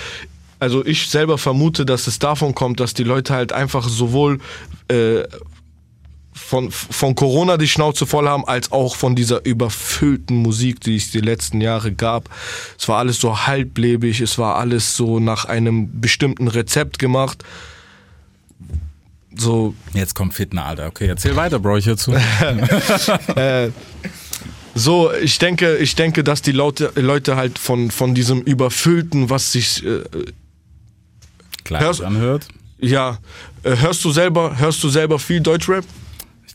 Speaker 2: Also ich selber vermute, dass es davon kommt, dass die Leute halt einfach sowohl äh, von, von Corona die Schnauze voll haben, als auch von dieser überfüllten Musik, die es die letzten Jahre gab. Es war alles so halblebig, es war alles so nach einem bestimmten Rezept gemacht. So,
Speaker 1: Jetzt kommt Fitner, Alter. Okay, erzähl weiter, Bro, ich hör zu.
Speaker 2: so ich denke, ich denke, dass die Leute, Leute halt von, von diesem überfüllten, was sich äh,
Speaker 1: Klar,
Speaker 2: Hörst-
Speaker 1: anhört.
Speaker 2: ja, äh, hörst du selber, hörst du selber viel Deutschrap?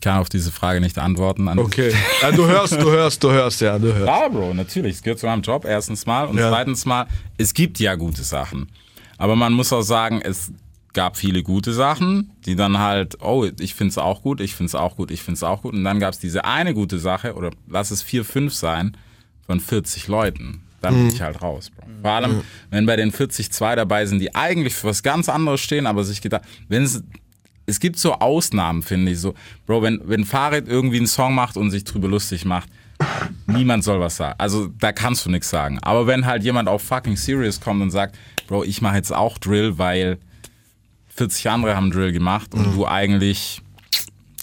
Speaker 1: Ich kann auf diese Frage nicht antworten. An
Speaker 2: Okay. Ja, du hörst, du hörst, du hörst, ja, du hörst.
Speaker 1: Ja, Bro, natürlich. Es gehört zu meinem Job, erstens mal. Und
Speaker 2: Ja.
Speaker 1: zweitens mal, es gibt ja gute Sachen. Aber man muss auch sagen, es gab viele gute Sachen, die dann halt, oh, ich find's auch gut, ich find's auch gut, ich find's auch gut. Und dann gab's diese eine gute Sache, oder lass es vier, fünf sein, von 40 Leuten. Dann bin ich halt raus, Bro. Vor allem, wenn bei den 40 zwei dabei sind, die eigentlich für was ganz anderes stehen, aber sich gedacht, wenn es es gibt so Ausnahmen, finde ich. So, Bro, wenn, wenn Farid irgendwie einen Song macht und sich drüber lustig macht, niemand soll was sagen. Also da kannst du nichts sagen. Aber wenn halt jemand auf fucking serious kommt und sagt, Bro, ich mache jetzt auch Drill, weil 40 andere haben Drill gemacht und du eigentlich,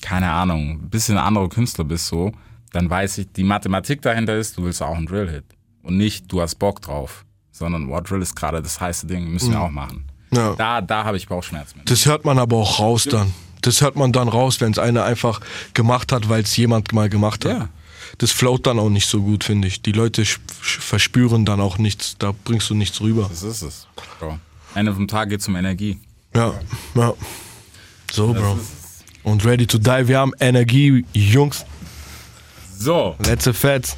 Speaker 1: keine Ahnung, ein bisschen anderer Künstler bist so, dann weiß ich, die Mathematik dahinter ist, du willst auch einen Drill-Hit. Und nicht, du hast Bock drauf, sondern, wow, Drill ist gerade das heiße Ding, müssen wir auch machen.
Speaker 2: Ja.
Speaker 1: Da, da habe ich Bauchschmerzen mit.
Speaker 2: Das hört man aber auch raus dann. Das hört man dann raus, wenn es einer einfach gemacht hat, weil es jemand mal gemacht hat.
Speaker 1: Ja.
Speaker 2: Das float dann auch nicht so gut, finde ich. Die Leute verspüren dann auch nichts, da bringst du nichts rüber.
Speaker 1: Das ist es, Bro. Ende vom Tag geht es um Energie.
Speaker 2: Ja, ja. So, Bro. Und ready to die. Wir haben Energie, Jungs.
Speaker 1: So,
Speaker 2: Letzte Fett.